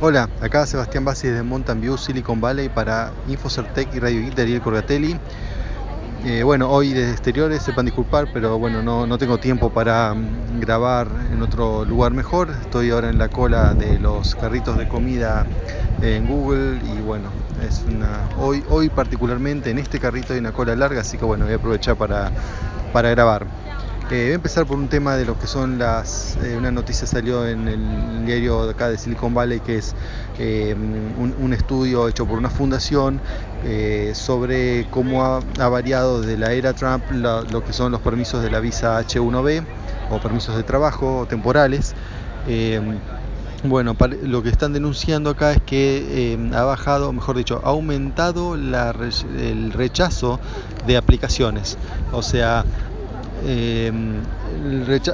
Hola, acá Sebastián Bassi de Mountain View, Silicon Valley para Infocertec y Radio Geek de Ariel Corgatelli. Eh, bueno, hoy desde exteriores, sepan disculpar, pero bueno, no, no tengo tiempo para mm, grabar en otro lugar mejor. Estoy ahora en la cola de los carritos de comida en Google y bueno, es una hoy, hoy particularmente en este carrito hay una cola larga, así que bueno, voy a aprovechar para, para grabar. Eh, voy a empezar por un tema de lo que son las. Eh, una noticia salió en el diario de acá de Silicon Valley que es eh, un, estudio hecho por una fundación sobre cómo ha, variado desde la era Trump la, lo que son los permisos de la visa H1B o permisos de trabajo temporales. Bueno, lo que están denunciando acá es que ha bajado, mejor dicho, ha aumentado el rechazo de aplicaciones. O sea, eh,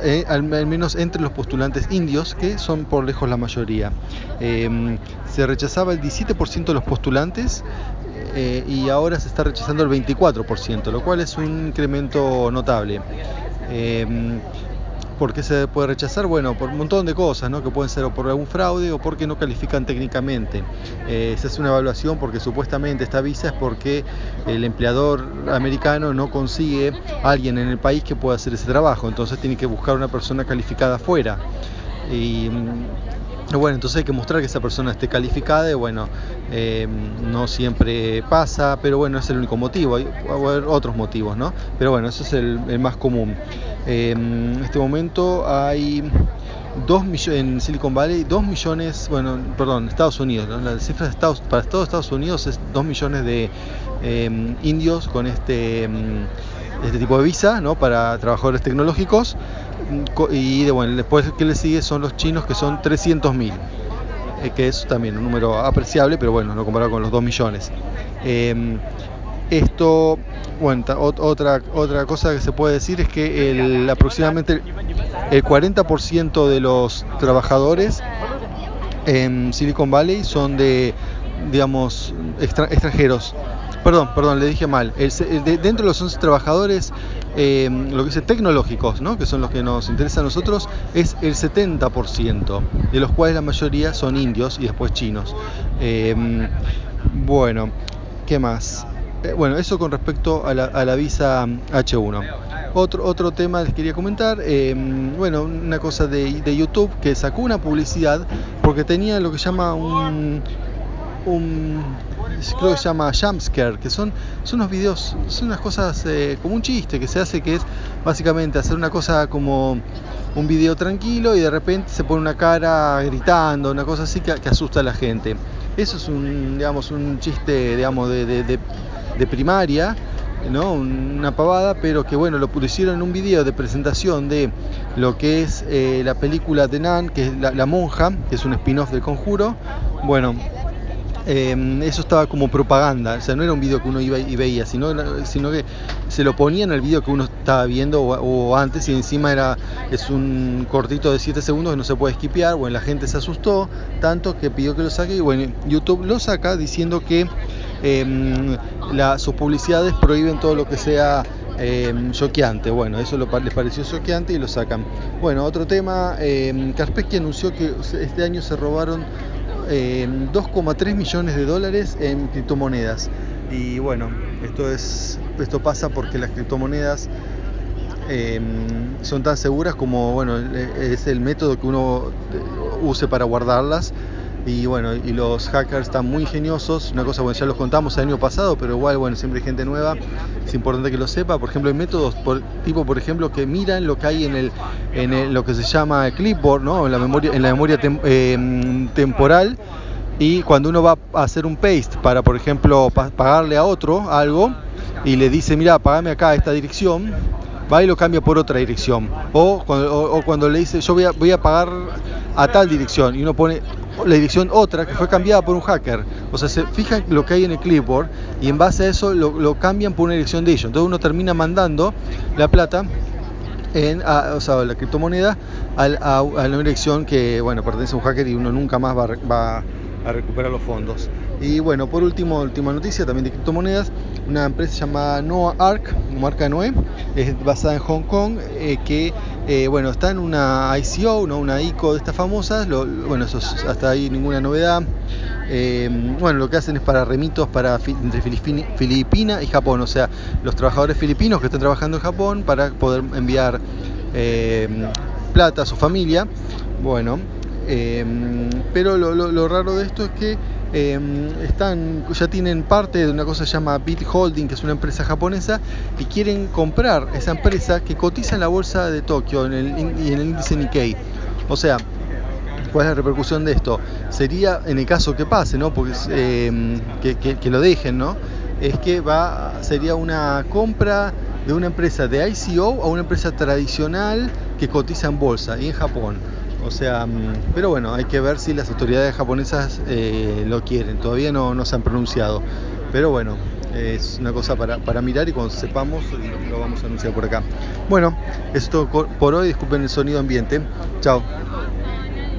eh, al, menos entre los postulantes indios, que son por lejos la mayoría. Eh, se rechazaba el 17% de los postulantes y ahora se está rechazando el 24%, lo cual es un incremento notable. ¿Por qué se puede rechazar? Bueno, por un montón de cosas, ¿no? que pueden ser o por algún fraude o porque no califican técnicamente. Eh, se hace una evaluación porque supuestamente esta visa es porque el empleador americano no consigue a alguien en el país que pueda hacer ese trabajo, entonces tiene que buscar una persona calificada afuera. Y bueno, entonces hay que mostrar que esa persona esté calificada y bueno, eh, no siempre pasa, pero bueno, es el único motivo, hay, otros motivos, ¿no? Pero bueno, eso es el, más común. Eh, en este momento hay 2 millones en Silicon Valley, 2 millones, bueno, perdón, Estados Unidos, ¿no? la cifra de Estados, para todos Estados Unidos es 2 millones de eh, indios con este, este tipo de visa, ¿no? Para trabajadores tecnológicos y de, bueno, después que le sigue son los chinos que son 300 mil eh, que es también un número apreciable pero bueno no comparado con los 2 millones. Eh, esto bueno, otra otra cosa que se puede decir es que el, aproximadamente el 40% de los trabajadores en Silicon Valley son de digamos extra, extranjeros perdón, perdón, le dije mal. Dentro de los 11 trabajadores, eh, lo que dice tecnológicos, ¿no? que son los que nos interesa a nosotros, es el 70%, de los cuales la mayoría son indios y después chinos. Eh, bueno, ¿qué más? Eh, bueno, eso con respecto a la, a la visa H1. Otro, otro tema les quería comentar, eh, bueno, una cosa de, de, YouTube que sacó una publicidad porque tenía lo que llama un, un creo que se llama jumpscare, que son, son unos videos, son unas cosas eh, como un chiste que se hace, que es básicamente hacer una cosa como un video tranquilo y de repente se pone una cara gritando, una cosa así que, que asusta a la gente. Eso es un, digamos, un chiste, digamos, de, de, de, de primaria, ¿no? una pavada, pero que bueno, lo pusieron en un video de presentación de lo que es eh, la película de Nan, que es la, la monja, que es un spin-off del conjuro. Bueno, eh, eso estaba como propaganda, o sea, no era un video que uno iba y veía, sino, sino que se lo ponían al video que uno estaba viendo o, antes y encima era es un cortito de 7 segundos que no se puede esquipear, bueno, la gente se asustó tanto que pidió que lo saque y bueno, YouTube lo saca diciendo que la, sus publicidades prohíben todo lo que sea eh, choqueante. Bueno, eso lo, les pareció choqueante y lo sacan. Bueno, otro tema, eh, Kaspersky anunció que este año se robaron eh, 2,3 millones de dólares en criptomonedas. Y bueno, esto, es, esto pasa porque las criptomonedas eh, son tan seguras como bueno, es el método que uno use para guardarlas. Y bueno, y los hackers están muy ingeniosos, una cosa, bueno, ya los contamos el año pasado, pero igual, bueno, siempre hay gente nueva, importante que lo sepa. Por ejemplo, hay métodos, por, tipo, por ejemplo, que miran lo que hay en el, en el, lo que se llama clipboard, ¿no? En la memoria, en la memoria tem, eh, temporal, y cuando uno va a hacer un paste para, por ejemplo, pa pagarle a otro algo, y le dice, mira, pagame acá esta dirección, va y lo cambia por otra dirección. O cuando, o cuando le dice, yo voy a, voy a pagar a tal dirección, y uno pone la dirección otra que fue cambiada por un hacker. O sea, se fijan lo que hay en el clipboard y en base a eso lo, lo cambian por una dirección de ellos. Entonces uno termina mandando la plata en, a, o sea, la criptomoneda a, a, a, la dirección que, bueno, pertenece a un hacker y uno nunca más va, va a recuperar los fondos. Y bueno, por último, última noticia también de criptomonedas, una empresa llamada Noah Ark, marca Noé, es basada en Hong Kong, eh, que Eh, bueno, está en una ICO, ¿no? una ICO de estas famosas, bueno, eso hasta ahí ninguna novedad. Eh, bueno, lo que hacen es para remitos para entre Filipinas y Japón, o sea, los trabajadores filipinos que están trabajando en Japón para poder enviar eh, plata a su familia. Bueno, pero lo, raro de esto es que están, ya tienen parte de una cosa que se llama Bit Holding, que es una empresa japonesa, y quieren comprar esa empresa que cotiza en la bolsa de Tokio en el, y en el índice Nikkei. O sea, ¿Cuál es la repercusión de esto? Sería, en el caso que pase, ¿no? Porque, em, que, lo dejen, ¿no? Es que va, sería una compra de una empresa de ICO a una empresa tradicional que cotiza en bolsa y en Japón. O sea, mm, pero bueno, hay que ver si las autoridades japonesas eh, lo quieren. Todavía no, se han pronunciado. Pero bueno, es una cosa para, para mirar y cuando sepamos lo vamos a anunciar por acá. Bueno, esto por hoy. Disculpen el sonido ambiente. Chao.